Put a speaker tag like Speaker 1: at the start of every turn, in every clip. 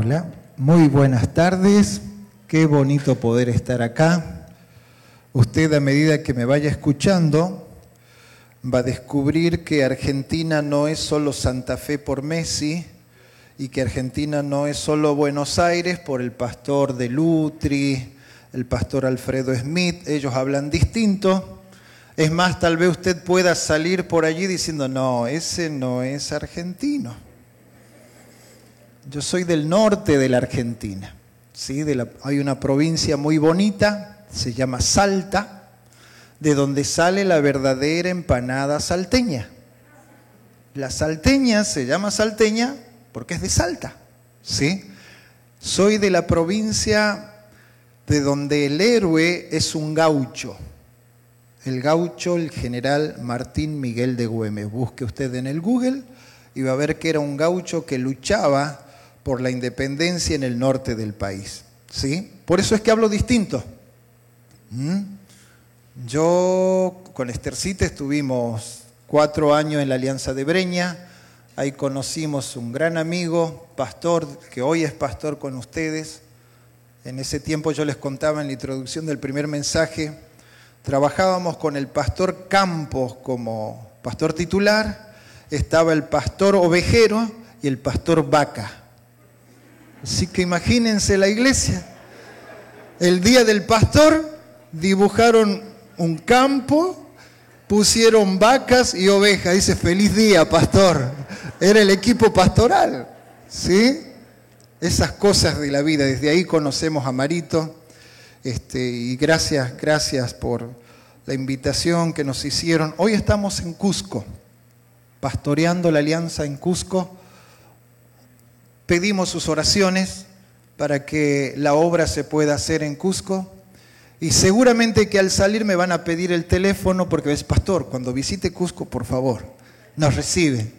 Speaker 1: Hola, muy buenas tardes. Qué bonito poder estar acá. Usted a medida que me vaya escuchando va a descubrir que Argentina no es solo Santa Fe por Messi y que Argentina no es solo Buenos Aires por el pastor de Lutri, el pastor Alfredo Smith. Ellos hablan distinto. Es más, tal vez usted pueda salir por allí diciendo, no, ese no es argentino. Yo soy del norte de la Argentina. ¿sí? hay una provincia muy bonita, se llama Salta, de donde sale la verdadera empanada salteña. La salteña se llama salteña porque es de Salta. ¿sí? Soy de la provincia de donde el héroe es un gaucho. El gaucho, el general Martín Miguel de Güemes. Busque usted en el Google y va a ver que era un gaucho que luchaba por la independencia en el norte del país. ¿sí? Por eso es que hablo distinto. ¿Mm? Yo con Estercita estuvimos cuatro años en la Alianza de Breña, ahí conocimos un gran amigo, pastor, que hoy es pastor con ustedes. En ese tiempo yo les contaba en la introducción del primer mensaje, trabajábamos con el pastor Campos como pastor titular, estaba el pastor ovejero y el pastor vaca. Así que imagínense la iglesia. El día del pastor dibujaron un campo, pusieron vacas y ovejas. Dice, feliz día, pastor. Era el equipo pastoral. ¿Sí? Esas cosas de la vida. Desde ahí conocemos a Marito. Este, y gracias, gracias por la invitación que nos hicieron. Hoy estamos en Cusco, pastoreando la alianza en Cusco pedimos sus oraciones para que la obra se pueda hacer en Cusco. Y seguramente que al salir me van a pedir el teléfono porque es pastor, cuando visite Cusco, por favor, nos recibe.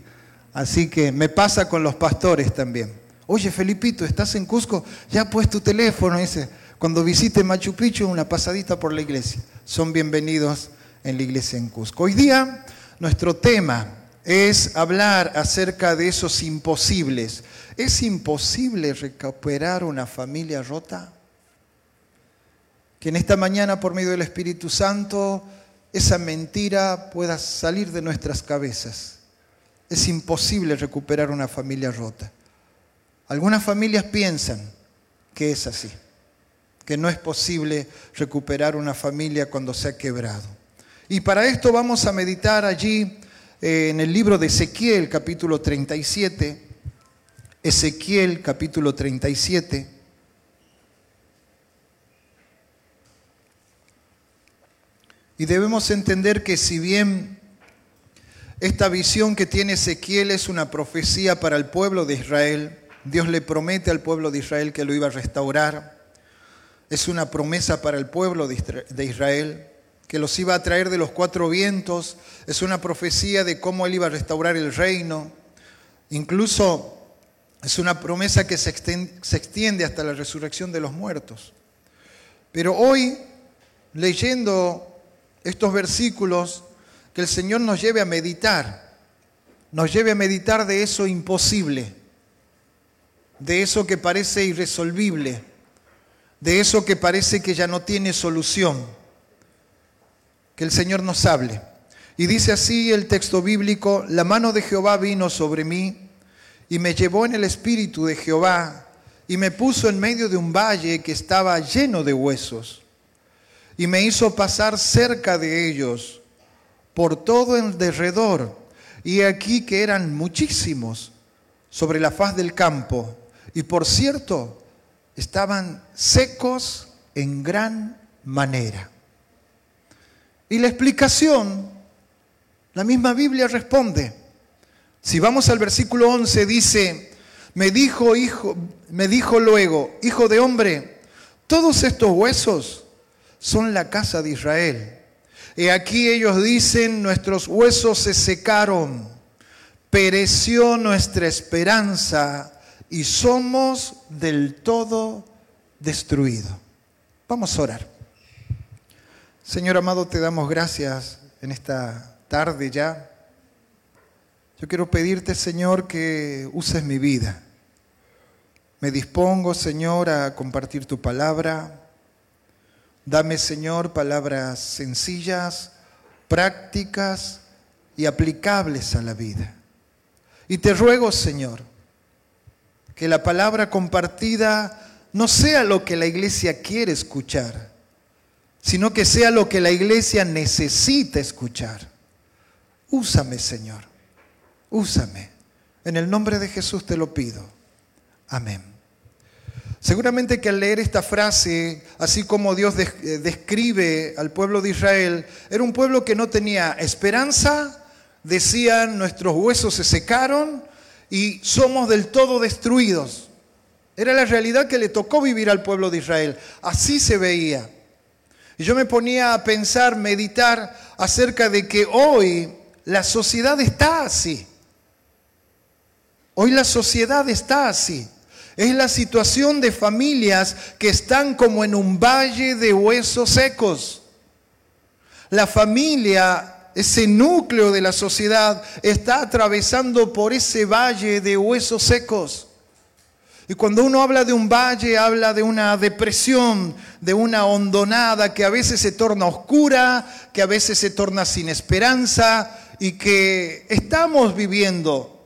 Speaker 1: Así que me pasa con los pastores también. Oye, Felipito, ¿estás en Cusco? Ya pues tu teléfono, dice. Cuando visite Machu Picchu, una pasadita por la iglesia. Son bienvenidos en la iglesia en Cusco. Hoy día nuestro tema es hablar acerca de esos imposibles. ¿Es imposible recuperar una familia rota? Que en esta mañana, por medio del Espíritu Santo, esa mentira pueda salir de nuestras cabezas. Es imposible recuperar una familia rota. Algunas familias piensan que es así, que no es posible recuperar una familia cuando se ha quebrado. Y para esto vamos a meditar allí en el libro de Ezequiel, capítulo 37 Ezequiel capítulo 37. Y debemos entender que si bien esta visión que tiene Ezequiel es una profecía para el pueblo de Israel, Dios le promete al pueblo de Israel que lo iba a restaurar, es una promesa para el pueblo de Israel, que los iba a traer de los cuatro vientos, es una profecía de cómo él iba a restaurar el reino, incluso es una promesa que se extiende hasta la resurrección de los muertos. Pero hoy, leyendo estos versículos, que el Señor nos lleve a meditar, nos lleve a meditar de eso imposible, de eso que parece irresolvible, de eso que parece que ya no tiene solución. Que el Señor nos hable. Y dice así el texto bíblico, la mano de Jehová vino sobre mí y me llevó en el espíritu de Jehová y me puso en medio de un valle que estaba lleno de huesos y me hizo pasar cerca de ellos por todo el derredor y aquí que eran muchísimos sobre la faz del campo y por cierto estaban secos en gran manera. Y la explicación, la misma Biblia responde, si vamos al versículo 11 dice, me dijo hijo, me dijo luego, hijo de hombre, todos estos huesos son la casa de Israel. Y aquí ellos dicen, nuestros huesos se secaron, pereció nuestra esperanza y somos del todo destruidos. Vamos a orar. Señor amado, te damos gracias en esta tarde ya yo quiero pedirte, Señor, que uses mi vida. Me dispongo, Señor, a compartir tu palabra. Dame, Señor, palabras sencillas, prácticas y aplicables a la vida. Y te ruego, Señor, que la palabra compartida no sea lo que la iglesia quiere escuchar, sino que sea lo que la iglesia necesita escuchar. Úsame, Señor, úsame. En el nombre de Jesús te lo pido. Amén. Seguramente que al leer esta frase, así como Dios eh, describe al pueblo de Israel, era un pueblo que no tenía esperanza, decían nuestros huesos se secaron y somos del todo destruidos. Era la realidad que le tocó vivir al pueblo de Israel. Así se veía. Y yo me ponía a pensar, meditar acerca de que hoy la sociedad está así. Hoy la sociedad está así. Es la situación de familias que están como en un valle de huesos secos. La familia, ese núcleo de la sociedad, está atravesando por ese valle de huesos secos. Y cuando uno habla de un valle, habla de una depresión, de una hondonada que a veces se torna oscura, que a veces se torna sin esperanza y que estamos viviendo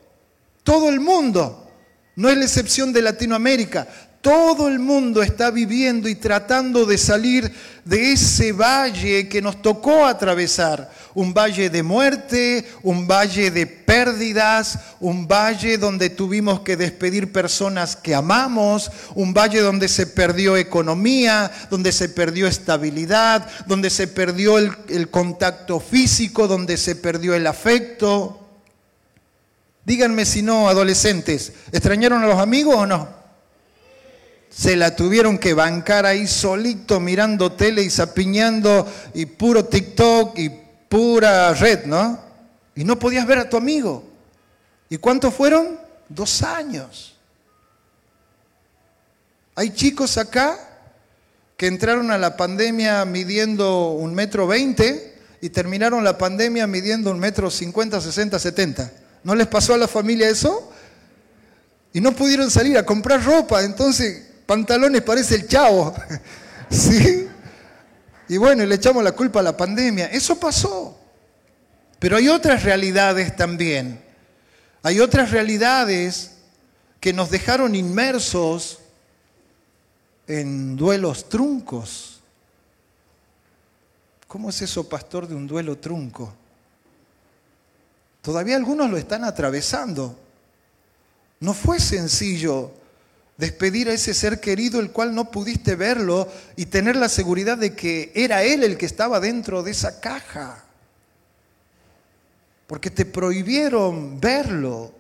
Speaker 1: todo el mundo. No es la excepción de Latinoamérica. Todo el mundo está viviendo y tratando de salir de ese valle que nos tocó atravesar. Un valle de muerte, un valle de pérdidas, un valle donde tuvimos que despedir personas que amamos, un valle donde se perdió economía, donde se perdió estabilidad, donde se perdió el, el contacto físico, donde se perdió el afecto. Díganme si no, adolescentes, ¿extrañaron a los amigos o no? Se la tuvieron que bancar ahí solito mirando tele y zapiñando y puro TikTok y pura red, ¿no? Y no podías ver a tu amigo. ¿Y cuántos fueron? Dos años. Hay chicos acá que entraron a la pandemia midiendo un metro veinte y terminaron la pandemia midiendo un metro cincuenta, sesenta, setenta. ¿No les pasó a la familia eso? Y no pudieron salir a comprar ropa, entonces pantalones parece el chavo. ¿Sí? Y bueno, le echamos la culpa a la pandemia. Eso pasó. Pero hay otras realidades también. Hay otras realidades que nos dejaron inmersos en duelos truncos. ¿Cómo es eso, pastor, de un duelo trunco? Todavía algunos lo están atravesando. No fue sencillo despedir a ese ser querido el cual no pudiste verlo y tener la seguridad de que era él el que estaba dentro de esa caja. Porque te prohibieron verlo.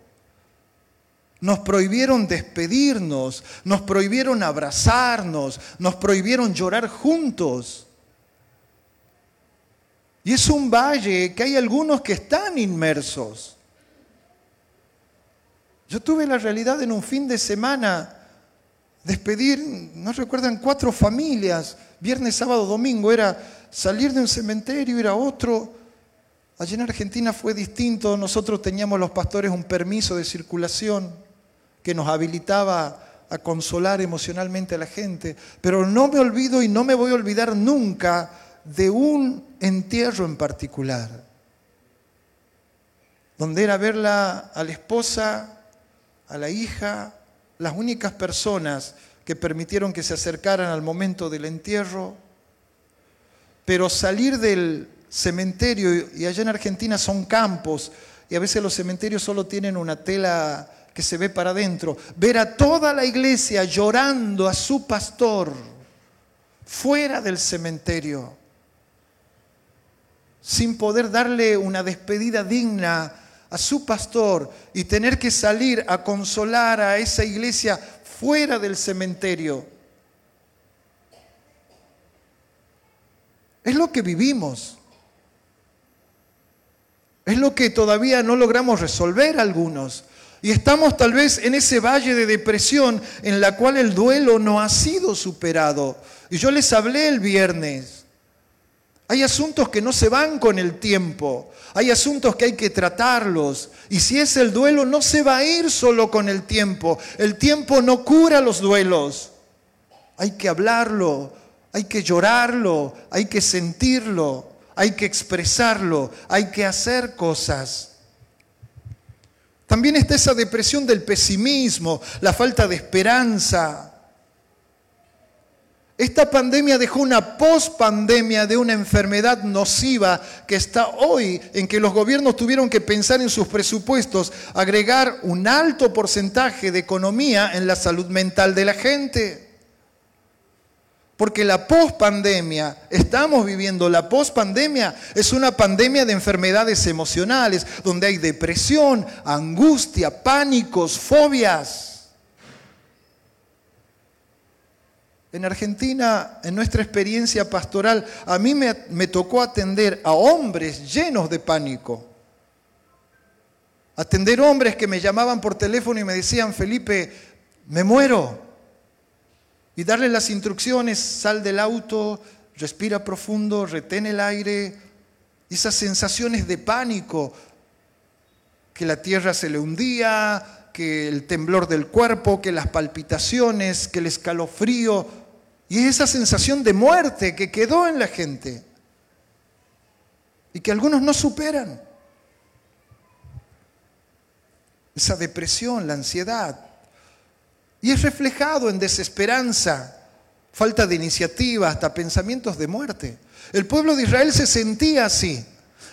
Speaker 1: Nos prohibieron despedirnos, nos prohibieron abrazarnos, nos prohibieron llorar juntos. Y es un valle que hay algunos que están inmersos. Yo tuve la realidad en un fin de semana despedir, no recuerdan, cuatro familias, viernes, sábado, domingo, era salir de un cementerio, ir a otro. Allí en Argentina fue distinto, nosotros teníamos los pastores un permiso de circulación que nos habilitaba a consolar emocionalmente a la gente, pero no me olvido y no me voy a olvidar nunca de un entierro en particular, donde era verla a la esposa, a la hija, las únicas personas que permitieron que se acercaran al momento del entierro, pero salir del cementerio, y allá en Argentina son campos, y a veces los cementerios solo tienen una tela que se ve para adentro, ver a toda la iglesia llorando a su pastor fuera del cementerio sin poder darle una despedida digna a su pastor y tener que salir a consolar a esa iglesia fuera del cementerio. Es lo que vivimos. Es lo que todavía no logramos resolver algunos. Y estamos tal vez en ese valle de depresión en la cual el duelo no ha sido superado. Y yo les hablé el viernes Hay asuntos que no se van con el tiempo. Hay asuntos que hay que tratarlos. Y si es el duelo, no se va a ir solo con el tiempo. El tiempo no cura los duelos. Hay que hablarlo, hay que llorarlo, hay que sentirlo, hay que expresarlo, hay que hacer cosas. También está esa depresión del pesimismo, la falta de esperanza. Esta pandemia dejó una pospandemia de una enfermedad nociva que está hoy en que los gobiernos tuvieron que pensar en sus presupuestos, agregar un alto porcentaje de economía en la salud mental de la gente. Porque la pospandemia, estamos viviendo la pospandemia, es una pandemia de enfermedades emocionales, donde hay depresión, angustia, pánicos, fobias. En Argentina, en nuestra experiencia pastoral, a mí me, tocó atender a hombres llenos de pánico. Atender hombres que me llamaban por teléfono y me decían, Felipe, me muero. Y darle las instrucciones, sal del auto, respira profundo, retén el aire. Esas sensaciones de pánico, que la tierra se le hundía, que el temblor del cuerpo, que las palpitaciones, que el escalofrío, y esa sensación de muerte que quedó en la gente y que algunos no superan. Esa depresión, la ansiedad. Y es reflejado en desesperanza, falta de iniciativa, hasta pensamientos de muerte. El pueblo de Israel se sentía así.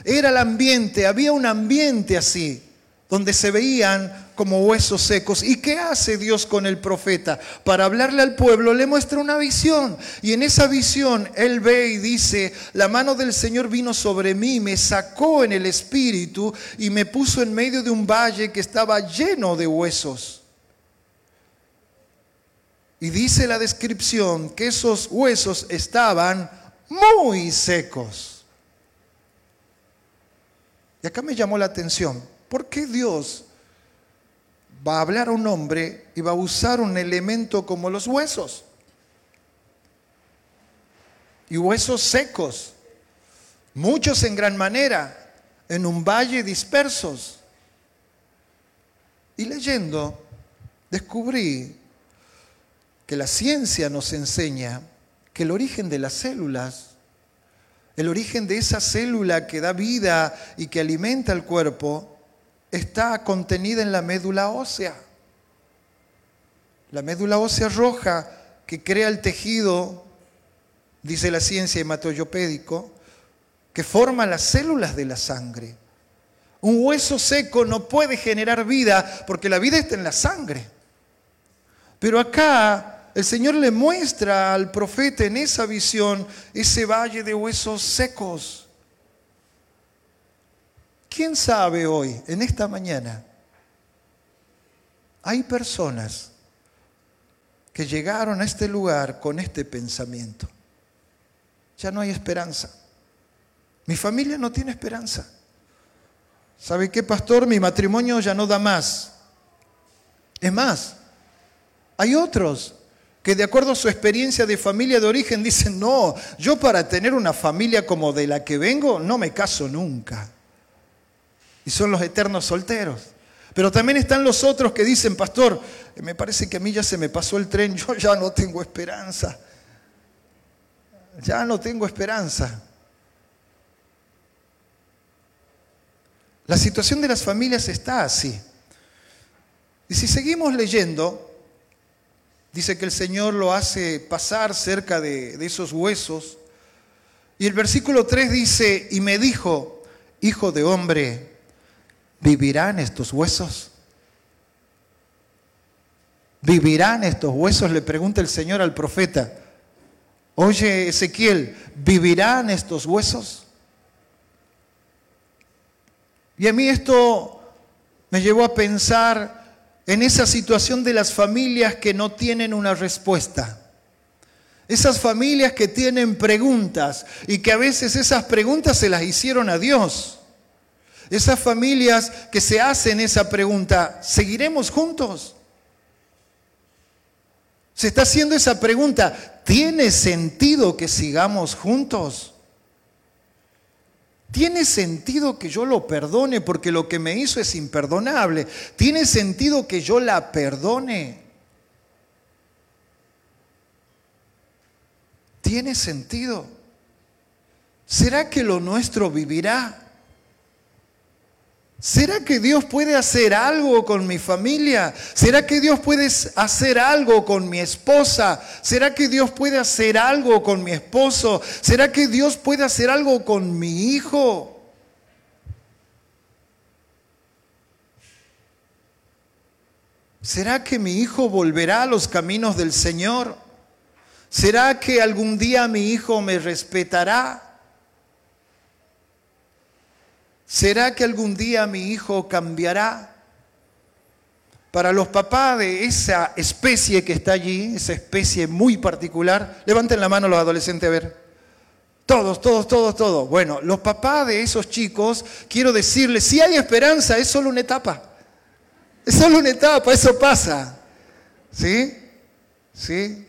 Speaker 1: Era el ambiente, había un ambiente así donde se veían como huesos secos. ¿Y qué hace Dios con el profeta? Para hablarle al pueblo le muestra una visión. Y en esa visión él ve y dice, la mano del Señor vino sobre mí, me sacó en el espíritu y me puso en medio de un valle que estaba lleno de huesos. Y dice la descripción que esos huesos estaban muy secos. Y acá me llamó la atención ¿Por qué Dios va a hablar a un hombre y va a usar un elemento como los huesos? Y huesos secos, muchos en gran manera, en un valle dispersos. Y leyendo, descubrí que la ciencia nos enseña que el origen de las células, el origen de esa célula que da vida y que alimenta el cuerpo, está contenida en la médula ósea. La médula ósea roja que crea el tejido, dice la ciencia hematoyopédico, que forma las células de la sangre. Un hueso seco no puede generar vida porque la vida está en la sangre. Pero acá el Señor le muestra al profeta en esa visión ese valle de huesos secos. ¿Quién sabe hoy, en esta mañana, hay personas que llegaron a este lugar con este pensamiento? Ya no hay esperanza. Mi familia no tiene esperanza. ¿Sabe qué, pastor? Mi matrimonio ya no da más. Es más, hay otros que de acuerdo a su experiencia de familia de origen dicen, no, yo para tener una familia como de la que vengo no me caso nunca son los eternos solteros. Pero también están los otros que dicen, pastor, me parece que a mí ya se me pasó el tren, yo ya no tengo esperanza. Ya no tengo esperanza. La situación de las familias está así. Y si seguimos leyendo, dice que el Señor lo hace pasar cerca de, de esos huesos. Y el versículo 3 dice, y me dijo, hijo de hombre, ¿Vivirán estos huesos? ¿Vivirán estos huesos? Le pregunta el Señor al profeta. Oye, Ezequiel, ¿vivirán estos huesos? Y a mí esto me llevó a pensar en esa situación de las familias que no tienen una respuesta. Esas familias que tienen preguntas y que a veces esas preguntas se las hicieron a Dios. Esas familias que se hacen esa pregunta, ¿seguiremos juntos? Se está haciendo esa pregunta, ¿tiene sentido que sigamos juntos? ¿Tiene sentido que yo lo perdone porque lo que me hizo es imperdonable? ¿Tiene sentido que yo la perdone? ¿Tiene sentido? ¿Será que lo nuestro vivirá? ¿Será que Dios puede hacer algo con mi familia? ¿Será que Dios puede hacer algo con mi esposa? ¿Será que Dios puede hacer algo con mi esposo? ¿Será que Dios puede hacer algo con mi hijo? ¿Será que mi hijo volverá a los caminos del Señor? ¿Será que algún día mi hijo me respetará? ¿Será que algún día mi hijo cambiará? Para los papás de esa especie que está allí, esa especie muy particular, levanten la mano los adolescentes a ver. Todos, todos, todos, todos. Bueno, los papás de esos chicos, quiero decirles, si hay esperanza, es solo una etapa. Es solo una etapa, eso pasa. ¿Sí? ¿Sí?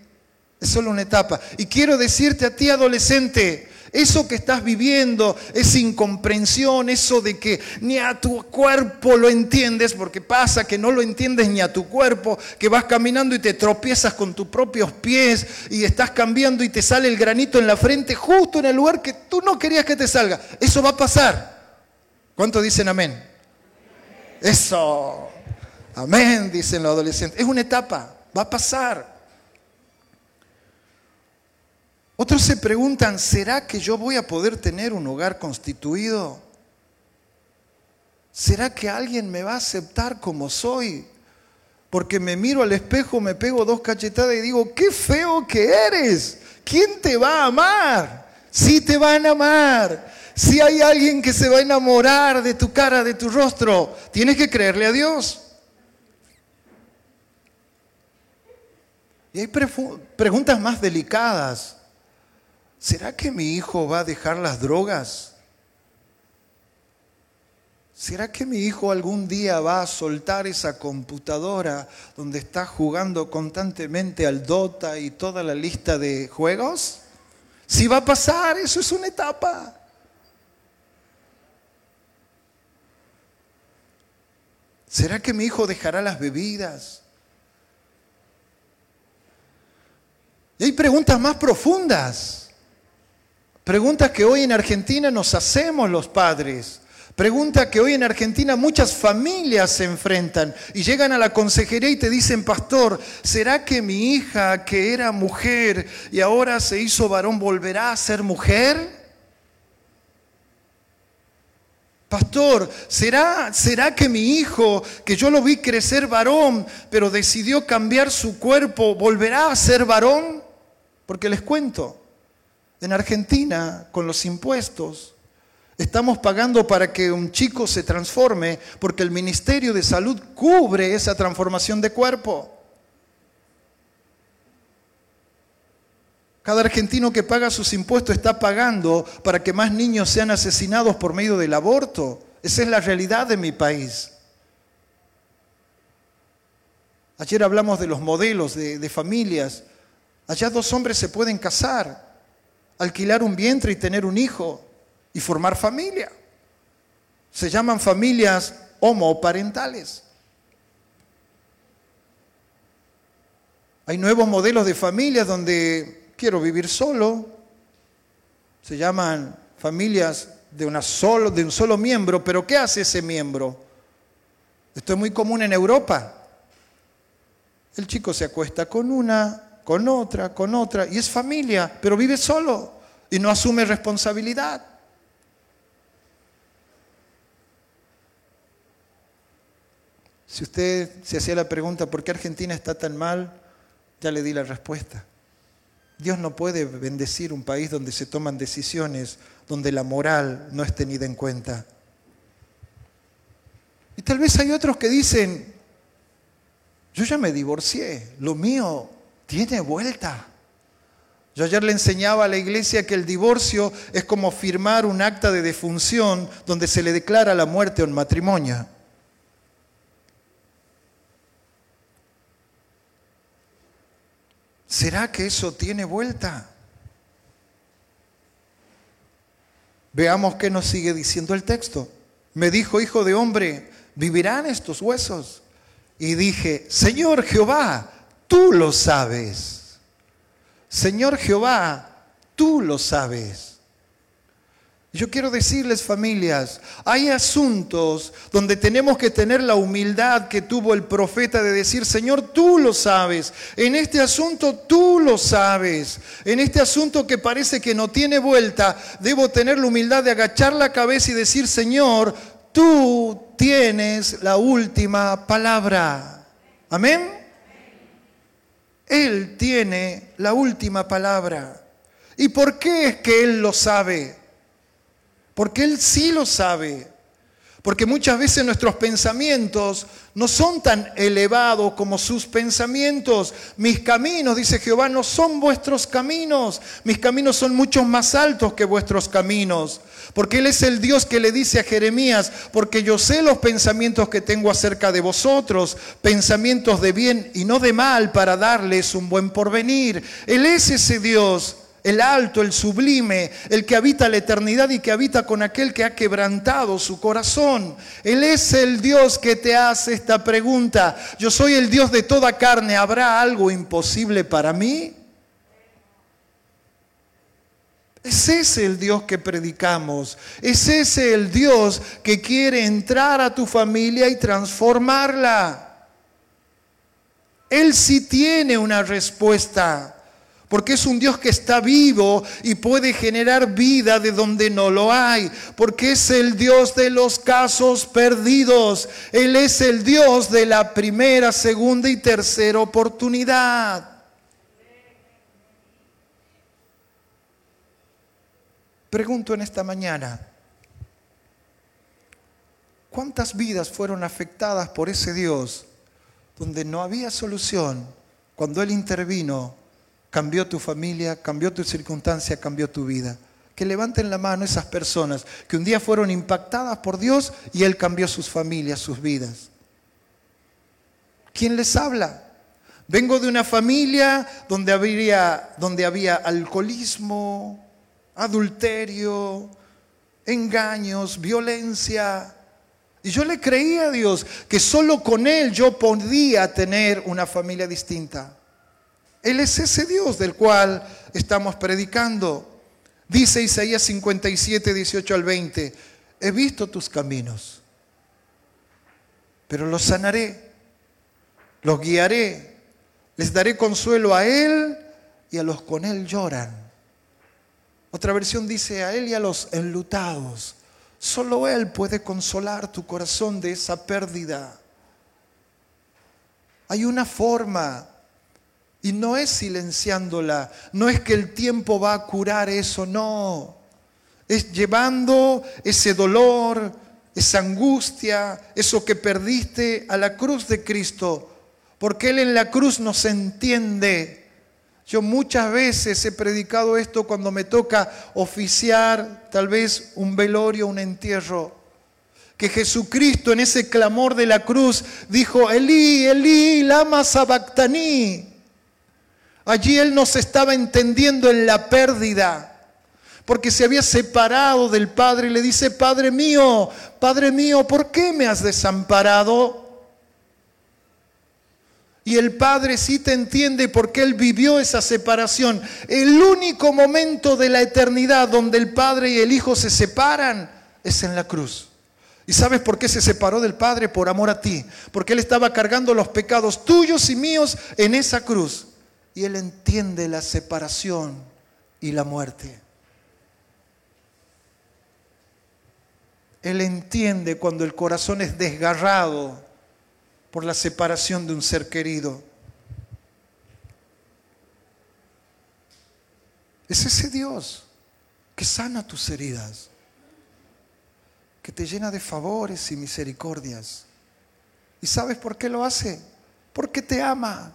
Speaker 1: Es solo una etapa. Y quiero decirte a ti, adolescente, eso que estás viviendo, esa incomprensión, eso de que ni a tu cuerpo lo entiendes, porque pasa que no lo entiendes ni a tu cuerpo, que vas caminando y te tropiezas con tus propios pies y estás cambiando y te sale el granito en la frente justo en el lugar que tú no querías que te salga. Eso va a pasar. ¿Cuántos dicen amén? Eso. Amén, dicen los adolescentes. Es una etapa, va a pasar. Otros se preguntan, ¿será que yo voy a poder tener un hogar constituido? ¿Será que alguien me va a aceptar como soy? Porque me miro al espejo, me pego dos cachetadas y digo, qué feo que eres. ¿Quién te va a amar? Sí te van a amar. Si hay alguien que se va a enamorar de tu cara, de tu rostro, tienes que creerle a Dios. Y hay preguntas más delicadas. ¿Será que mi hijo va a dejar las drogas? ¿Será que mi hijo algún día va a soltar esa computadora donde está jugando constantemente al Dota y toda la lista de juegos? Si va a pasar, eso es una etapa. ¿Será que mi hijo dejará las bebidas? Y hay preguntas más profundas. Preguntas que hoy en Argentina nos hacemos los padres. Pregunta que hoy en Argentina muchas familias se enfrentan y llegan a la consejería y te dicen, pastor, ¿será que mi hija que era mujer y ahora se hizo varón volverá a ser mujer? Pastor, ¿será, ¿será que mi hijo, que yo lo vi crecer varón, pero decidió cambiar su cuerpo, volverá a ser varón? Porque les cuento, en Argentina, con los impuestos, estamos pagando para que un chico se transforme porque el Ministerio de Salud cubre esa transformación de cuerpo. Cada argentino que paga sus impuestos está pagando para que más niños sean asesinados por medio del aborto. Esa es la realidad de mi país. Ayer hablamos de los modelos de, familias. Allá dos hombres se pueden casar alquilar un vientre y tener un hijo y formar familia. Se llaman familias homoparentales. Hay nuevos modelos de familias donde quiero vivir solo. Se llaman familias de, una solo, de un solo miembro, pero ¿qué hace ese miembro? Esto es muy común en Europa. El chico se acuesta con una, con otra, con otra, y es familia, pero vive solo y no asume responsabilidad. Si usted se hacía la pregunta, ¿por qué Argentina está tan mal? Ya le di la respuesta. Dios no puede bendecir un país donde se toman decisiones, donde la moral no es tenida en cuenta. Y tal vez hay otros que dicen, yo ya me divorcié, lo mío tiene vuelta. Yo ayer le enseñaba a la iglesia que el divorcio es como firmar un acta de defunción donde se le declara la muerte a un matrimonio. ¿Será que eso tiene vuelta? Veamos qué nos sigue diciendo el texto. Me dijo, hijo de hombre, ¿vivirán estos huesos? Y dije, Señor Jehová, tú lo sabes. Señor Jehová, tú lo sabes. Yo quiero decirles familias, hay asuntos donde tenemos que tener la humildad que tuvo el profeta de decir, Señor, tú lo sabes, en este asunto tú lo sabes, en este asunto que parece que no tiene vuelta, debo tener la humildad de agachar la cabeza y decir, Señor, tú tienes la última palabra. Amén. Él tiene la última palabra. ¿Y por qué es que Él lo sabe? Porque Él sí lo sabe. Porque muchas veces nuestros pensamientos no son tan elevados como sus pensamientos. Mis caminos, dice Jehová, no son vuestros caminos. Mis caminos son mucho más altos que vuestros caminos. Porque Él es el Dios que le dice a Jeremías, porque yo sé los pensamientos que tengo acerca de vosotros, pensamientos de bien y no de mal para darles un buen porvenir. Él es ese Dios el alto, el sublime, el que habita la eternidad y que habita con aquel que ha quebrantado su corazón. Él es el Dios que te hace esta pregunta. Yo soy el Dios de toda carne. ¿Habrá algo imposible para mí? Es ese el Dios que predicamos. Es ese el Dios que quiere entrar a tu familia y transformarla. Él sí tiene una respuesta porque es un Dios que está vivo y puede generar vida de donde no lo hay, porque es el Dios de los casos perdidos, Él es el Dios de la primera, segunda y tercera oportunidad. Pregunto en esta mañana, ¿cuántas vidas fueron afectadas por ese Dios donde no había solución cuando Él intervino cambió tu familia, cambió tu circunstancia, cambió tu vida. Que levanten la mano esas personas que un día fueron impactadas por Dios y Él cambió sus familias, sus vidas. ¿Quién les habla? Vengo de una familia donde había, donde había alcoholismo, adulterio, engaños, violencia. Y yo le creía a Dios que solo con Él yo podía tener una familia distinta. Él es ese Dios del cual estamos predicando. Dice Isaías 57, 18 al 20, he visto tus caminos, pero los sanaré, los guiaré, les daré consuelo a Él y a los con Él lloran. Otra versión dice a Él y a los enlutados. Solo Él puede consolar tu corazón de esa pérdida. Hay una forma y no es silenciándola, no es que el tiempo va a curar eso, no. Es llevando ese dolor, esa angustia, eso que perdiste a la cruz de Cristo, porque Él en la cruz nos entiende. Yo muchas veces he predicado esto cuando me toca oficiar tal vez un velorio, un entierro. Que Jesucristo en ese clamor de la cruz dijo, Elí, Elí, lama sabactaní. Allí él no se estaba entendiendo en la pérdida, porque se había separado del Padre y le dice, Padre mío, Padre mío, ¿por qué me has desamparado? Y el Padre sí te entiende porque Él vivió esa separación. El único momento de la eternidad donde el Padre y el Hijo se separan es en la cruz. ¿Y sabes por qué se separó del Padre? Por amor a ti. Porque Él estaba cargando los pecados tuyos y míos en esa cruz y él entiende la separación y la muerte. Él entiende cuando el corazón es desgarrado por la separación de un ser querido. Es ese Dios que sana tus heridas, que te llena de favores y misericordias. ¿Y sabes por qué lo hace? Porque te ama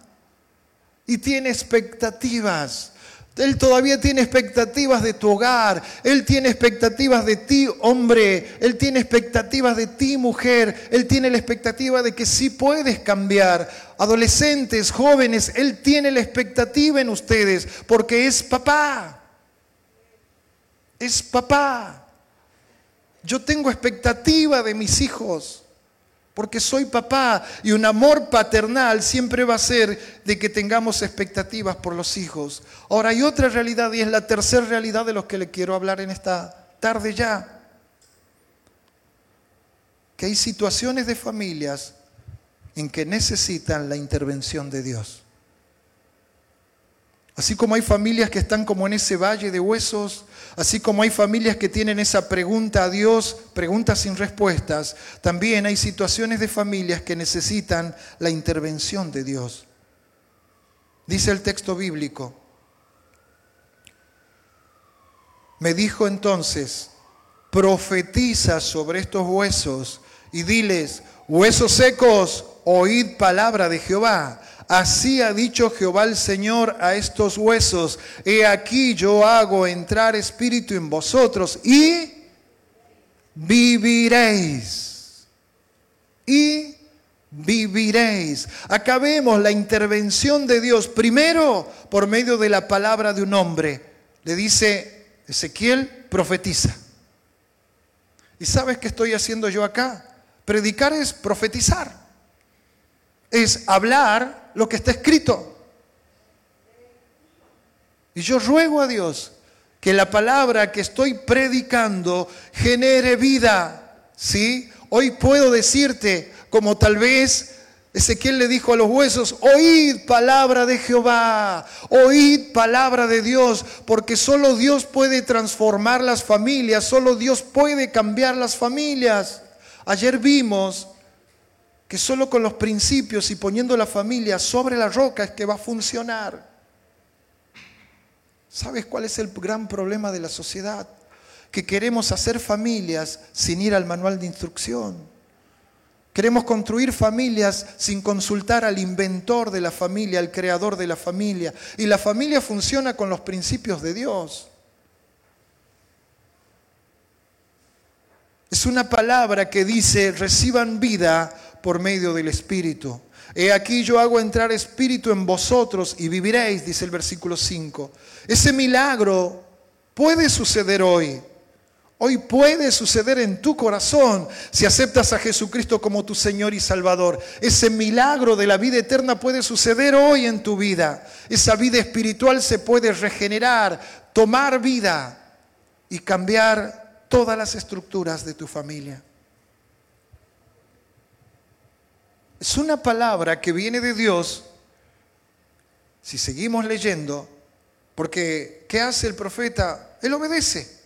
Speaker 1: y tiene expectativas. Él todavía tiene expectativas de tu hogar. Él tiene expectativas de ti, hombre. Él tiene expectativas de ti, mujer. Él tiene la expectativa de que sí puedes cambiar. Adolescentes, jóvenes, Él tiene la expectativa en ustedes porque es papá. Es papá. Yo tengo expectativa de mis hijos, porque soy papá y un amor paternal siempre va a ser de que tengamos expectativas por los hijos. Ahora hay otra realidad y es la tercera realidad de los que le quiero hablar en esta tarde ya. Que hay situaciones de familias en que necesitan la intervención de Dios. Así como hay familias que están como en ese valle de huesos, así como hay familias que tienen esa pregunta a Dios, preguntas sin respuestas, también hay situaciones de familias que necesitan la intervención de Dios. Dice el texto bíblico. Me dijo entonces, profetiza sobre estos huesos y diles, huesos secos, oíd palabra de Jehová. Así ha dicho Jehová el Señor a estos huesos, he aquí yo hago entrar espíritu en vosotros y viviréis. Y viviréis. Acabemos la intervención de Dios primero por medio de la palabra de un hombre. Le dice Ezequiel, profetiza. ¿Y sabes qué estoy haciendo yo acá? Predicar es profetizar es hablar lo que está escrito. Y yo ruego a Dios que la palabra que estoy predicando genere vida. ¿Sí? Hoy puedo decirte, como tal vez Ezequiel le dijo a los huesos, oíd palabra de Jehová, oíd palabra de Dios, porque solo Dios puede transformar las familias, solo Dios puede cambiar las familias. Ayer vimos que solo con los principios y poniendo la familia sobre la roca es que va a funcionar. ¿Sabes cuál es el gran problema de la sociedad? Que queremos hacer familias sin ir al manual de instrucción. Queremos construir familias sin consultar al inventor de la familia, al creador de la familia. Y la familia funciona con los principios de Dios. Es una palabra que dice, reciban vida por medio del Espíritu. He aquí yo hago entrar espíritu en vosotros y viviréis, dice el versículo 5. Ese milagro puede suceder hoy. Hoy puede suceder en tu corazón si aceptas a Jesucristo como tu Señor y Salvador. Ese milagro de la vida eterna puede suceder hoy en tu vida. Esa vida espiritual se puede regenerar, tomar vida y cambiar todas las estructuras de tu familia. Es una palabra que viene de Dios, si seguimos leyendo, porque ¿qué hace el profeta? Él obedece.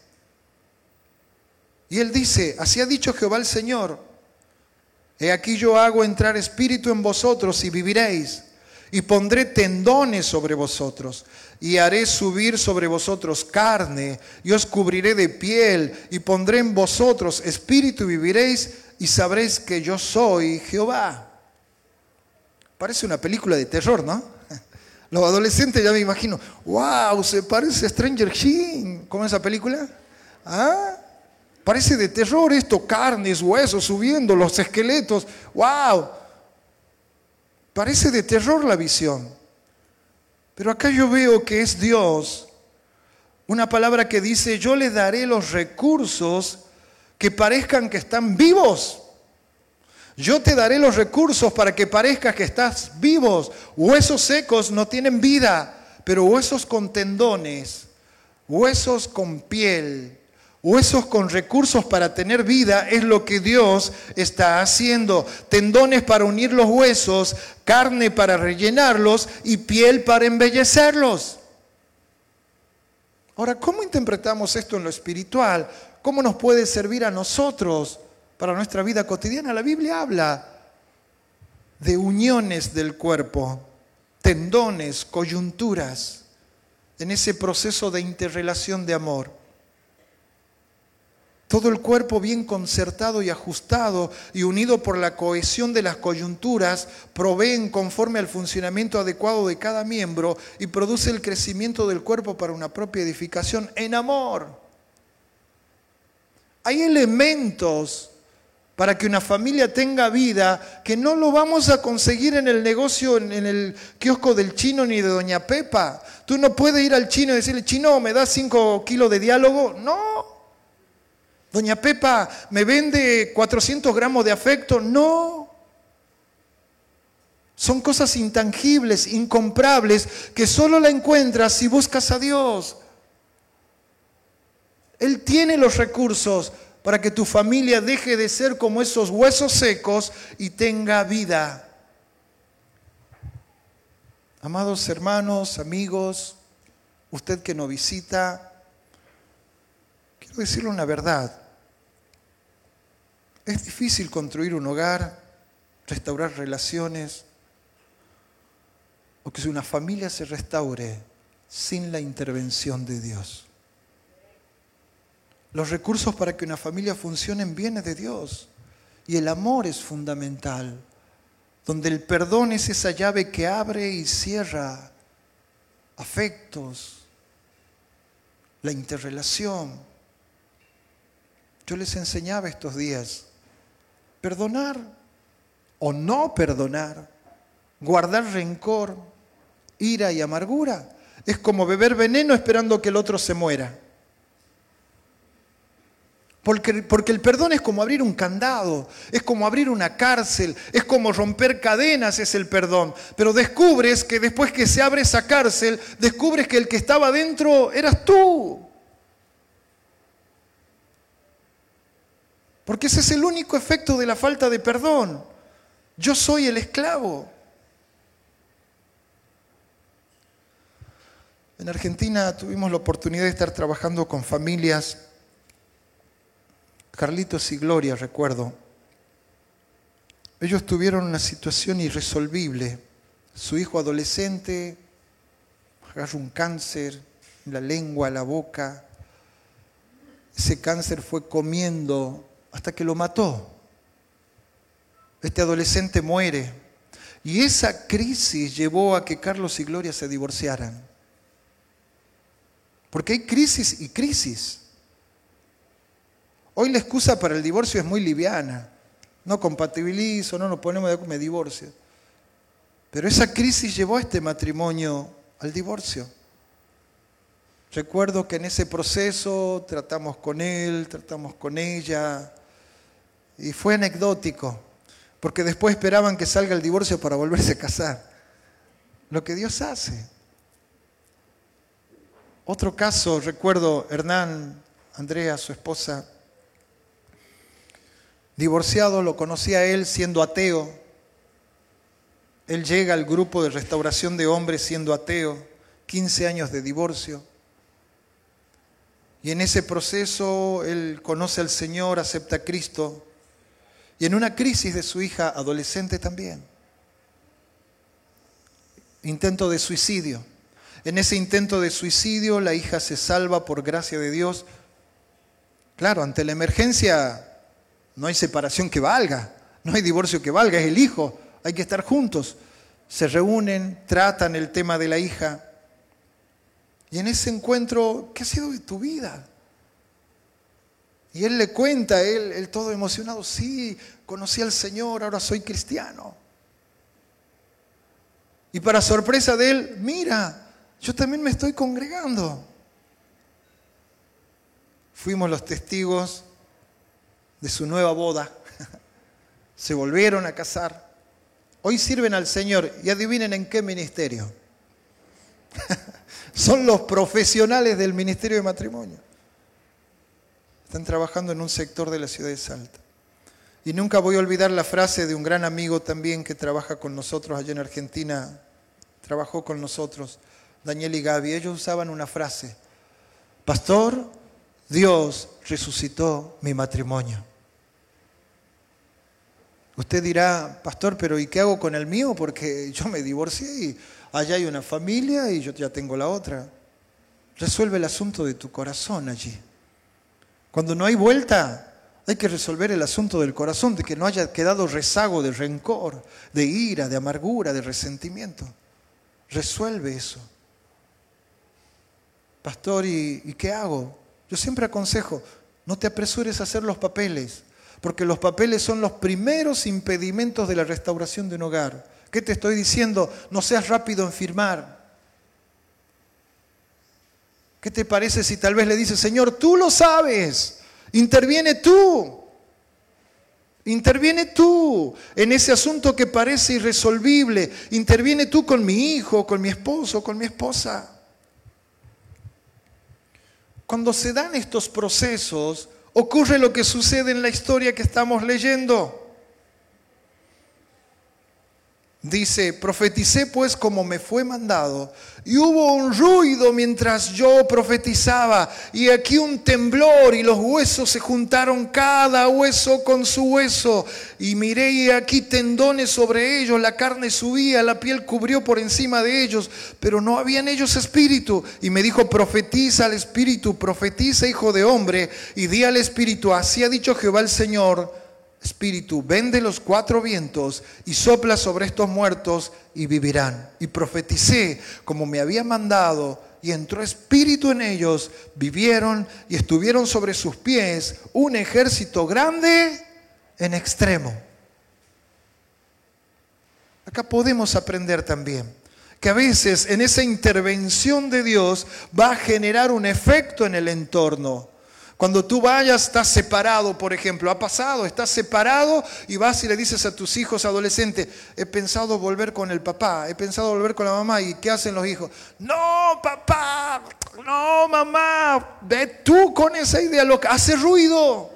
Speaker 1: Y él dice, así ha dicho Jehová el Señor, he aquí yo hago entrar espíritu en vosotros y viviréis, y pondré tendones sobre vosotros, y haré subir sobre vosotros carne, y os cubriré de piel, y pondré en vosotros espíritu y viviréis, y sabréis que yo soy Jehová. Parece una película de terror, ¿no? Los adolescentes ya me imagino, wow, se parece a Stranger Things, ¿cómo es esa película? ¿Ah? Parece de terror esto, carnes, huesos subiendo, los esqueletos, wow. Parece de terror la visión. Pero acá yo veo que es Dios, una palabra que dice, yo le daré los recursos que parezcan que están vivos. Yo te daré los recursos para que parezca que estás vivos. Huesos secos no tienen vida, pero huesos con tendones, huesos con piel, huesos con recursos para tener vida es lo que Dios está haciendo. Tendones para unir los huesos, carne para rellenarlos y piel para embellecerlos. Ahora, ¿cómo interpretamos esto en lo espiritual? ¿Cómo nos puede servir a nosotros? Para nuestra vida cotidiana. La Biblia habla de uniones del cuerpo, tendones, coyunturas, en ese proceso de interrelación de amor. Todo el cuerpo bien concertado y ajustado y unido por la cohesión de las coyunturas proveen conforme al funcionamiento adecuado de cada miembro y produce el crecimiento del cuerpo para una propia edificación en amor. Hay elementos para que una familia tenga vida, que no lo vamos a conseguir en el negocio, en, el kiosco del chino ni de doña Pepa. Tú no puedes ir al chino y decirle, chino, ¿me das cinco kilos de diálogo? No. Doña Pepa, ¿me vende 400 gramos de afecto? No. Son cosas intangibles, incomprables, que solo la encuentras si buscas a Dios. Él tiene los recursos para que tu familia deje de ser como esos huesos secos y tenga vida. Amados hermanos, amigos, usted que nos visita, quiero decirle una verdad. Es difícil construir un hogar, restaurar relaciones, o que una familia se restaure sin la intervención de Dios. Los recursos para que una familia funcione vienen de Dios y el amor es fundamental, donde el perdón es esa llave que abre y cierra afectos, la interrelación. Yo les enseñaba estos días perdonar o no perdonar, guardar rencor, ira y amargura. Es como beber veneno esperando que el otro se muera. Porque, porque, el perdón es como abrir un candado, es como abrir una cárcel, es como romper cadenas, es el perdón. Pero descubres que después que se abre esa cárcel, descubres que el que estaba dentro eras tú. Porque ese es el único efecto de la falta de perdón. Yo soy el esclavo. En Argentina tuvimos la oportunidad de estar trabajando con familias, Carlitos y Gloria, recuerdo. Ellos tuvieron una situación irresolvible. Su hijo adolescente agarró un cáncer en la lengua, la boca. Ese cáncer fue comiendo hasta que lo mató. Este adolescente muere. Y esa crisis llevó a que Carlos y Gloria se divorciaran. Porque hay crisis y crisis. Hoy la excusa para el divorcio es muy liviana. No compatibilizo, no nos ponemos de me divorcio. Pero esa crisis llevó a este matrimonio al divorcio. Recuerdo que en ese proceso tratamos con él, tratamos con ella, y fue anecdótico, porque después esperaban que salga el divorcio para volverse a casar. Lo que Dios hace. Otro caso, recuerdo Hernán, Andrea, su esposa, divorciado, lo conocía él siendo ateo. Él llega al grupo de restauración de hombres siendo ateo, 15 años de divorcio. Y en ese proceso él conoce al Señor, acepta a Cristo, y en una crisis de su hija adolescente también. Intento de suicidio. En ese intento de suicidio la hija se salva por gracia de Dios. Claro, ante la emergencia no hay separación que valga, no hay divorcio que valga, es el hijo, hay que estar juntos. Se reúnen, tratan el tema de la hija. Y en ese encuentro, ¿qué ha sido de tu vida? Y él le cuenta, él, él todo emocionado, sí, conocí al Señor, ahora soy cristiano. Y para sorpresa de él, mira, yo también me estoy congregando. Fuimos los testigos de su nueva boda. Se volvieron a casar. Hoy sirven al Señor y adivinen en qué ministerio. Son los profesionales del ministerio de matrimonio. Están trabajando en un sector de la ciudad de Salta. Y nunca voy a olvidar la frase de un gran amigo también que trabaja con nosotros allá en Argentina, trabajó con nosotros, Daniel y Gaby. Ellos usaban una frase, Pastor, Dios resucitó mi matrimonio. Usted dirá, Pastor, pero ¿y qué hago con el mío? Porque yo me divorcié y allá hay una familia y yo ya tengo la otra. Resuelve el asunto de tu corazón allí. Cuando no hay vuelta, hay que resolver el asunto del corazón, de que no haya quedado rezago de rencor, de ira, de amargura, de resentimiento. Resuelve eso. Pastor, ¿y, qué hago? Yo siempre aconsejo, no te apresures a hacer los papeles, porque los papeles son los primeros impedimentos de la restauración de un hogar. ¿Qué te estoy diciendo? No seas rápido en firmar. ¿Qué te parece si tal vez le dices, Señor, tú lo sabes? Interviene tú. Interviene tú en ese asunto que parece irresolvible. Interviene tú con mi hijo, con mi esposo, con mi esposa. Cuando se dan estos procesos, ocurre lo que sucede en la historia que estamos leyendo. Dice, profeticé pues como me fue mandado, y hubo un ruido mientras yo profetizaba, y aquí un temblor, y los huesos se juntaron cada hueso con su hueso, y miré y aquí tendones sobre ellos, la carne subía, la piel cubrió por encima de ellos, pero no había en ellos espíritu. Y me dijo, profetiza al espíritu, profetiza hijo de hombre, y di al espíritu, así ha dicho Jehová el Señor Espíritu, vende los cuatro vientos y sopla sobre estos muertos y vivirán. Y profeticé como me había mandado y entró espíritu en ellos, vivieron y estuvieron sobre sus pies un ejército grande en extremo. Acá podemos aprender también que a veces en esa intervención de Dios va a generar un efecto en el entorno. Cuando tú vayas, estás separado, por ejemplo. Ha pasado, estás separado y vas y le dices a tus hijos adolescentes, he pensado volver con el papá, he pensado volver con la mamá. ¿Y qué hacen los hijos? No, papá, no, mamá, ve tú con esa idea, lo que hace ruido.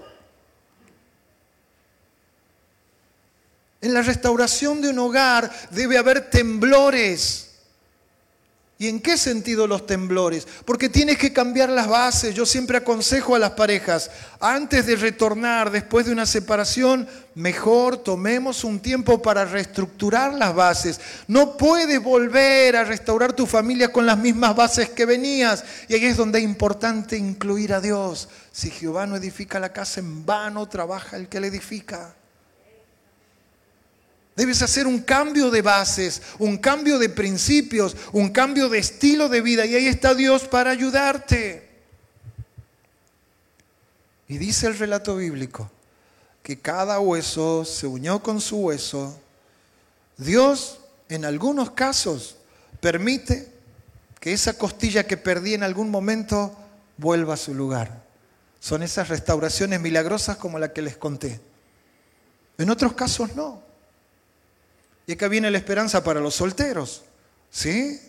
Speaker 1: En la restauración de un hogar debe haber temblores. ¿Y en qué sentido los temblores? Porque tienes que cambiar las bases. Yo siempre aconsejo a las parejas, antes de retornar después de una separación, mejor tomemos un tiempo para reestructurar las bases. No puedes volver a restaurar tu familia con las mismas bases que venías. Y ahí es donde es importante incluir a Dios. Si Jehová no edifica la casa, en vano trabaja el que la edifica. Debes hacer un cambio de bases, un cambio de principios, un cambio de estilo de vida. Y ahí está Dios para ayudarte. Y dice el relato bíblico que cada hueso se unió con su hueso. Dios en algunos casos permite que esa costilla que perdí en algún momento vuelva a su lugar. Son esas restauraciones milagrosas como la que les conté. En otros casos no. Y acá viene la esperanza para los solteros. ¿Sí?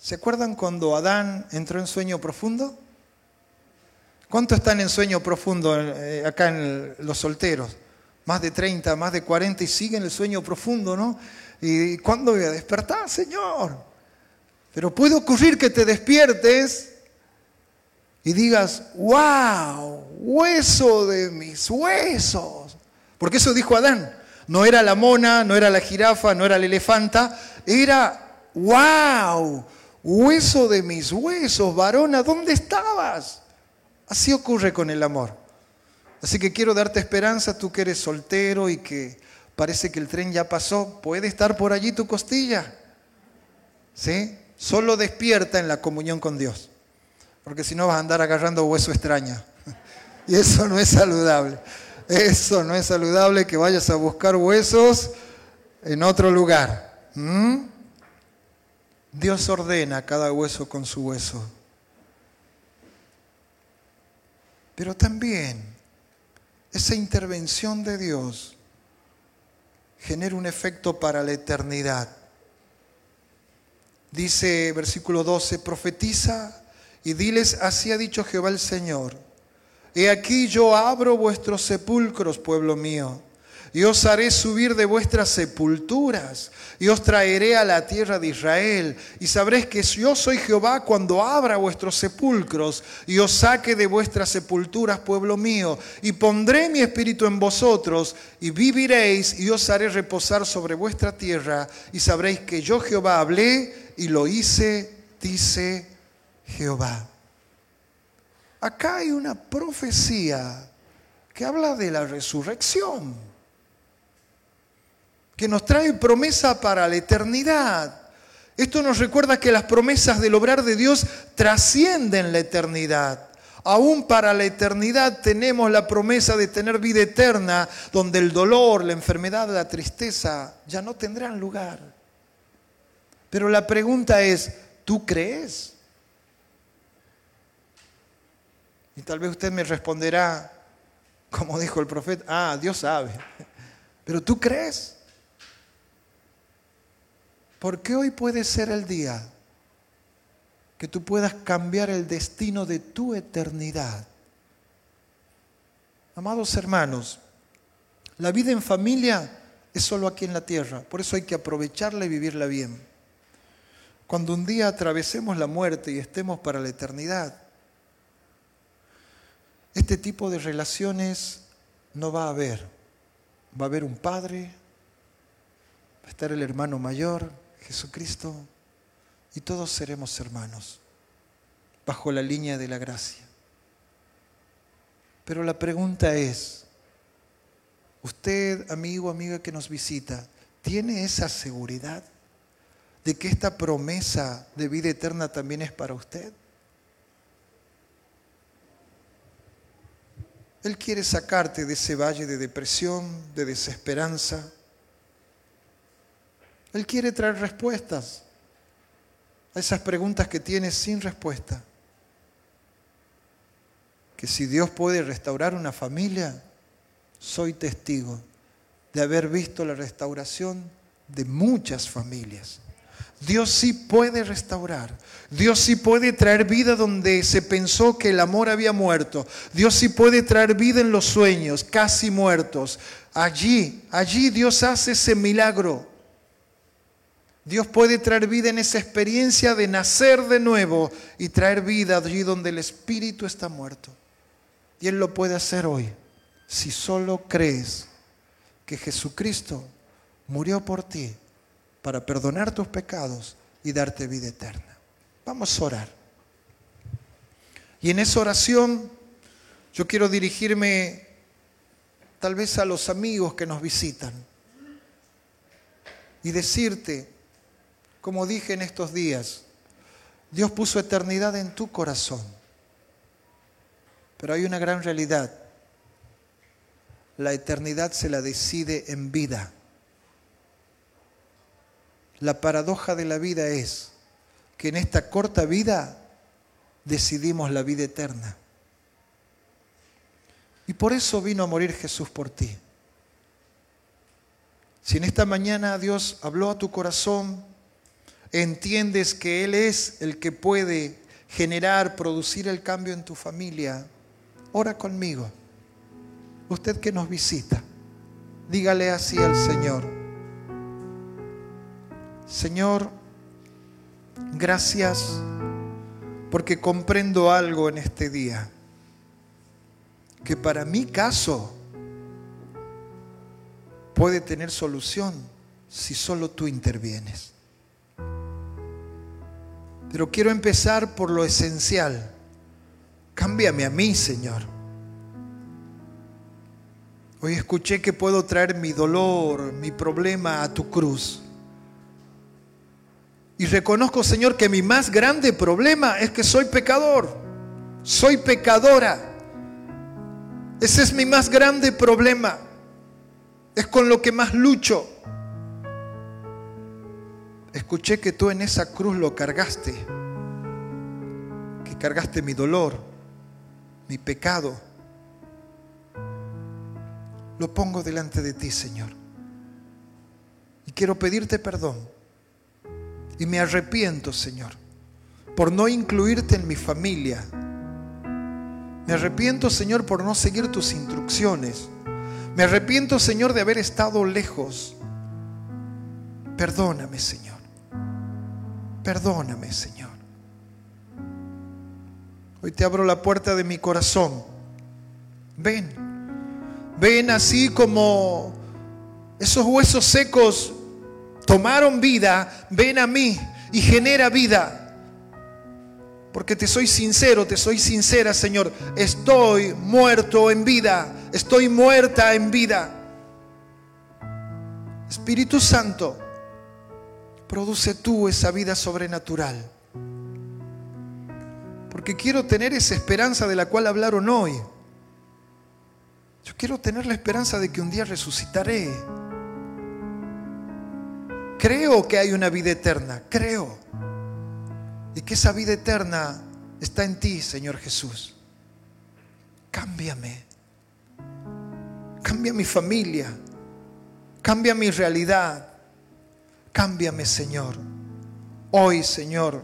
Speaker 1: ¿Se acuerdan cuando Adán entró en sueño profundo? ¿Cuántos están en sueño profundo eh, acá en los solteros? Más de 30, más de 40 y siguen el sueño profundo, ¿no? ¿Y cuándo voy a despertar, Señor? Pero puede ocurrir que te despiertes y digas, wow, hueso de mis huesos. Porque eso dijo Adán. No era la mona, no era la jirafa, no era la elefanta, era, wow, hueso de mis huesos, varona, ¿dónde estabas? Así ocurre con el amor. Así que quiero darte esperanza, tú que eres soltero y que parece que el tren ya pasó, puede estar por allí tu costilla. ¿Sí? Solo despierta en la comunión con Dios, porque si no vas a andar agarrando hueso extraño. Y eso no es saludable. Eso no es saludable que vayas a buscar huesos en otro lugar. Dios ordena cada hueso con su hueso. Pero también esa intervención de Dios genera un efecto para la eternidad. Dice versículo 12, profetiza y diles, así ha dicho Jehová el Señor He aquí yo abro vuestros sepulcros, pueblo mío, y os haré subir de vuestras sepulturas, y os traeré a la tierra de Israel, y sabréis que yo soy Jehová cuando abra vuestros sepulcros, y os saque de vuestras sepulturas, pueblo mío, y pondré mi espíritu en vosotros, y viviréis, y os haré reposar sobre vuestra tierra, y sabréis que yo Jehová hablé y lo hice, dice Jehová. Acá hay una profecía que habla de la resurrección, que nos trae promesa para la eternidad. Esto nos recuerda que las promesas del obrar de Dios trascienden la eternidad. Aún para la eternidad tenemos la promesa de tener vida eterna, donde el dolor, la enfermedad, la tristeza ya no tendrán lugar. Pero la pregunta es, ¿tú crees? Y tal vez usted me responderá, como dijo el profeta, ah, Dios sabe. Pero tú crees. Porque hoy puede ser el día que tú puedas cambiar el destino de tu eternidad. Amados hermanos, la vida en familia es solo aquí en la tierra, por eso hay que aprovecharla y vivirla bien. Cuando un día atravesemos la muerte y estemos para la eternidad, este tipo de relaciones no va a haber. Va a haber un padre, va a estar el hermano mayor, Jesucristo, y todos seremos hermanos, bajo la línea de la gracia. Pero la pregunta es, usted, amigo, amiga que nos visita, ¿tiene esa seguridad de que esta promesa de vida eterna también es para usted? Él quiere sacarte de ese valle de depresión, de desesperanza. Él quiere traer respuestas a esas preguntas que tienes sin respuesta. Que si Dios puede restaurar una familia, soy testigo de haber visto la restauración de muchas familias. Dios sí puede restaurar. Dios sí puede traer vida donde se pensó que el amor había muerto. Dios sí puede traer vida en los sueños, casi muertos. Allí, allí Dios hace ese milagro. Dios puede traer vida en esa experiencia de nacer de nuevo y traer vida allí donde el espíritu está muerto. Y Él lo puede hacer hoy, si solo crees que Jesucristo murió por ti para perdonar tus pecados y darte vida eterna. Vamos a orar. Y en esa oración yo quiero dirigirme tal vez a los amigos que nos visitan y decirte, como dije en estos días, Dios puso eternidad en tu corazón. Pero hay una gran realidad. La eternidad se la decide en vida. La paradoja de la vida es que en esta corta vida decidimos la vida eterna. Y por eso vino a morir Jesús por ti. Si en esta mañana Dios habló a tu corazón, entiendes que Él es el que puede generar, producir el cambio en tu familia, ora conmigo. Usted que nos visita, dígale así al Señor. Señor, gracias porque comprendo algo en este día, que para mi caso puede tener solución si solo tú intervienes. Pero quiero empezar por lo esencial. Cámbiame a mí, Señor. Hoy escuché que puedo traer mi dolor, mi problema a tu cruz. Y reconozco, Señor, que mi más grande problema es que soy pecador. Soy pecadora. Ese es mi más grande problema. Es con lo que más lucho. Escuché que tú en esa cruz lo cargaste. Que cargaste mi dolor, mi pecado. Lo pongo delante de ti, Señor. Y quiero pedirte perdón y me arrepiento, Señor, por no incluirte en mi familia. Me arrepiento, Señor, por no seguir tus instrucciones. Me arrepiento, Señor, de haber estado lejos. Perdóname, Señor. Perdóname, Señor. Hoy te abro la puerta de mi corazón. Ven. Ven así como esos huesos secos tomaron vida, ven a mí y genera vida. Porque te soy sincero, te soy sincera, Señor. Estoy muerto en vida. Estoy muerta en vida. Espíritu Santo, produce tú esa vida sobrenatural. Porque quiero tener esa esperanza de la cual hablaron hoy. Yo quiero tener la esperanza de que un día resucitaré Creo que hay una vida eterna, creo. Y que esa vida eterna está en ti, Señor Jesús. cámbiame. Cambia mi familia. Cambia mi realidad. Cámbiame, Señor. Hoy, Señor,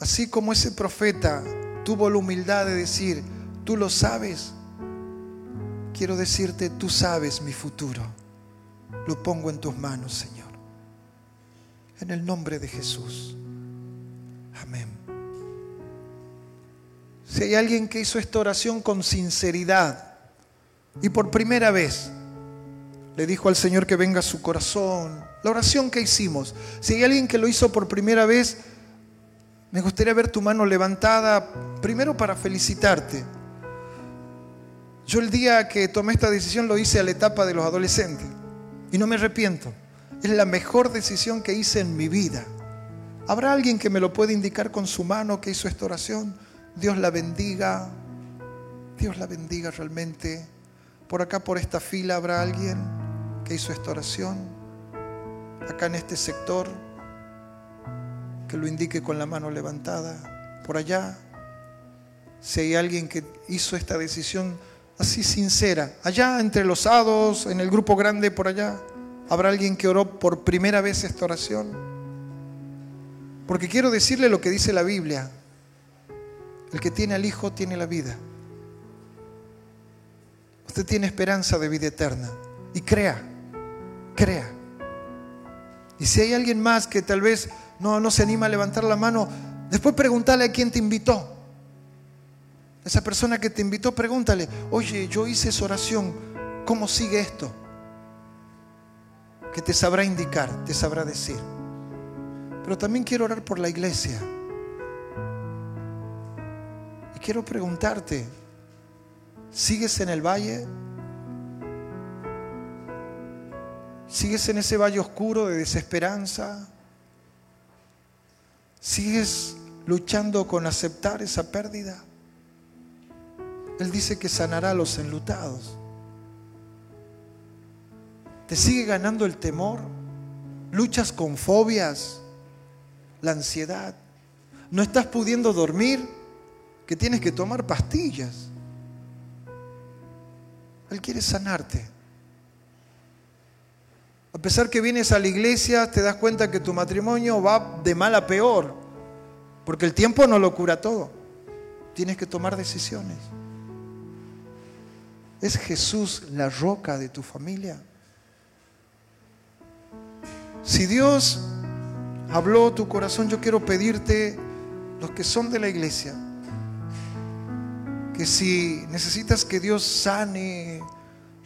Speaker 1: así como ese profeta tuvo la humildad de decir, tú lo sabes, quiero decirte, tú sabes mi futuro. Lo pongo en tus manos, Señor. En el nombre de Jesús. Amén. Si hay alguien que hizo esta oración con sinceridad y por primera vez le dijo al Señor que venga a su corazón, la oración que hicimos, si hay alguien que lo hizo por primera vez, me gustaría ver tu mano levantada, primero para felicitarte. Yo el día que tomé esta decisión lo hice a la etapa de los adolescentes y no me arrepiento. Es la mejor decisión que hice en mi vida. ¿Habrá alguien que me lo pueda indicar con su mano que hizo esta oración? Dios la bendiga. Dios la bendiga realmente. Por acá, por esta fila, habrá alguien que hizo esta oración. Acá en este sector, que lo indique con la mano levantada. Por allá, si hay alguien que hizo esta decisión así sincera, allá entre los hados, en el grupo grande por allá, habrá alguien que oró por primera vez esta oración. Porque quiero decirle lo que dice la Biblia. El que tiene al Hijo tiene la vida. Usted tiene esperanza de vida eterna. Y crea, crea. Y si hay alguien más que tal vez no, no se anima a levantar la mano, después pregúntale a quién te invitó. Esa persona que te invitó, pregúntale, oye, yo hice esa oración, ¿cómo sigue esto? Que te sabrá indicar, te sabrá decir. Pero también quiero orar por la iglesia quiero preguntarte, ¿sigues en el valle? ¿Sigues en ese valle oscuro de desesperanza? ¿Sigues luchando con aceptar esa pérdida? Él dice que sanará a los enlutados. ¿Te sigue ganando el temor? ¿Luchas con fobias? ¿La ansiedad? ¿No estás pudiendo dormir? que tienes que tomar pastillas. Él quiere sanarte. A pesar que vienes a la iglesia, te das cuenta que tu matrimonio va de mal a peor, porque el tiempo no lo cura todo. Tienes que tomar decisiones. ¿Es Jesús la roca de tu familia? Si Dios habló tu corazón, yo quiero pedirte, los que son de la iglesia, que si necesitas que Dios sane,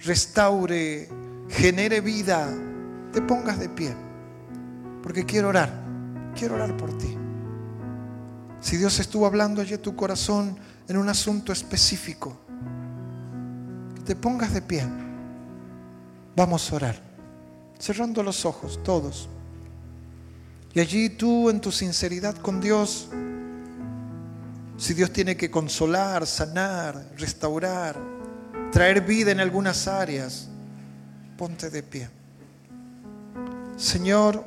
Speaker 1: restaure, genere vida, te pongas de pie. Porque quiero orar, quiero orar por ti. Si Dios estuvo hablando allí en tu corazón en un asunto específico, que te pongas de pie. Vamos a orar, cerrando los ojos todos. Y allí tú en tu sinceridad con Dios, si Dios tiene que consolar, sanar, restaurar, traer vida en algunas áreas, ponte de pie. Señor,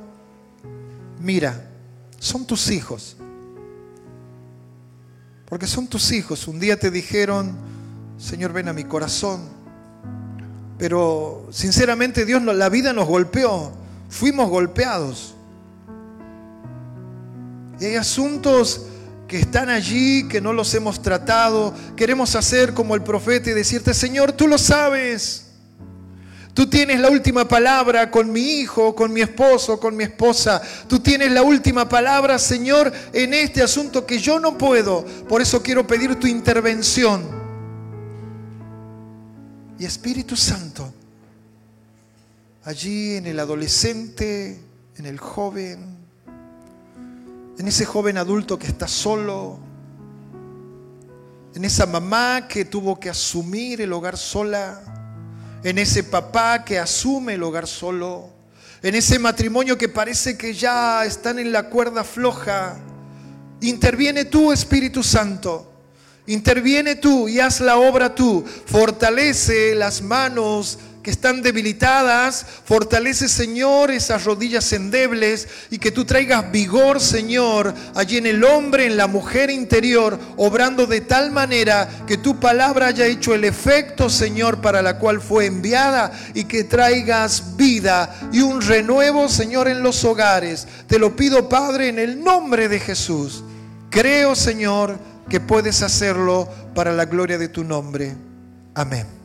Speaker 1: mira, son tus hijos. Porque son tus hijos. Un día te dijeron, Señor, ven a mi corazón. Pero sinceramente Dios, la vida nos golpeó. Fuimos golpeados. Y hay asuntos que están allí, que no los hemos tratado. Queremos hacer como el profeta y decirte, Señor, tú lo sabes. Tú tienes la última palabra con mi hijo, con mi esposo, con mi esposa. Tú tienes la última palabra, Señor, en este asunto que yo no puedo. Por eso quiero pedir tu intervención. Y Espíritu Santo, allí en el adolescente, en el joven, en ese joven adulto que está solo, en esa mamá que tuvo que asumir el hogar sola, en ese papá que asume el hogar solo, en ese matrimonio que parece que ya están en la cuerda floja. Interviene tú, Espíritu Santo. Interviene tú y haz la obra tú. Fortalece las manos que están debilitadas. Fortalece, Señor, esas rodillas endebles y que tú traigas vigor, Señor, allí en el hombre, en la mujer interior, obrando de tal manera que tu palabra haya hecho el efecto, Señor, para la cual fue enviada y que traigas vida y un renuevo, Señor, en los hogares. Te lo pido, Padre, en el nombre de Jesús. Creo, Señor, que puedes hacerlo para la gloria de tu nombre. Amén.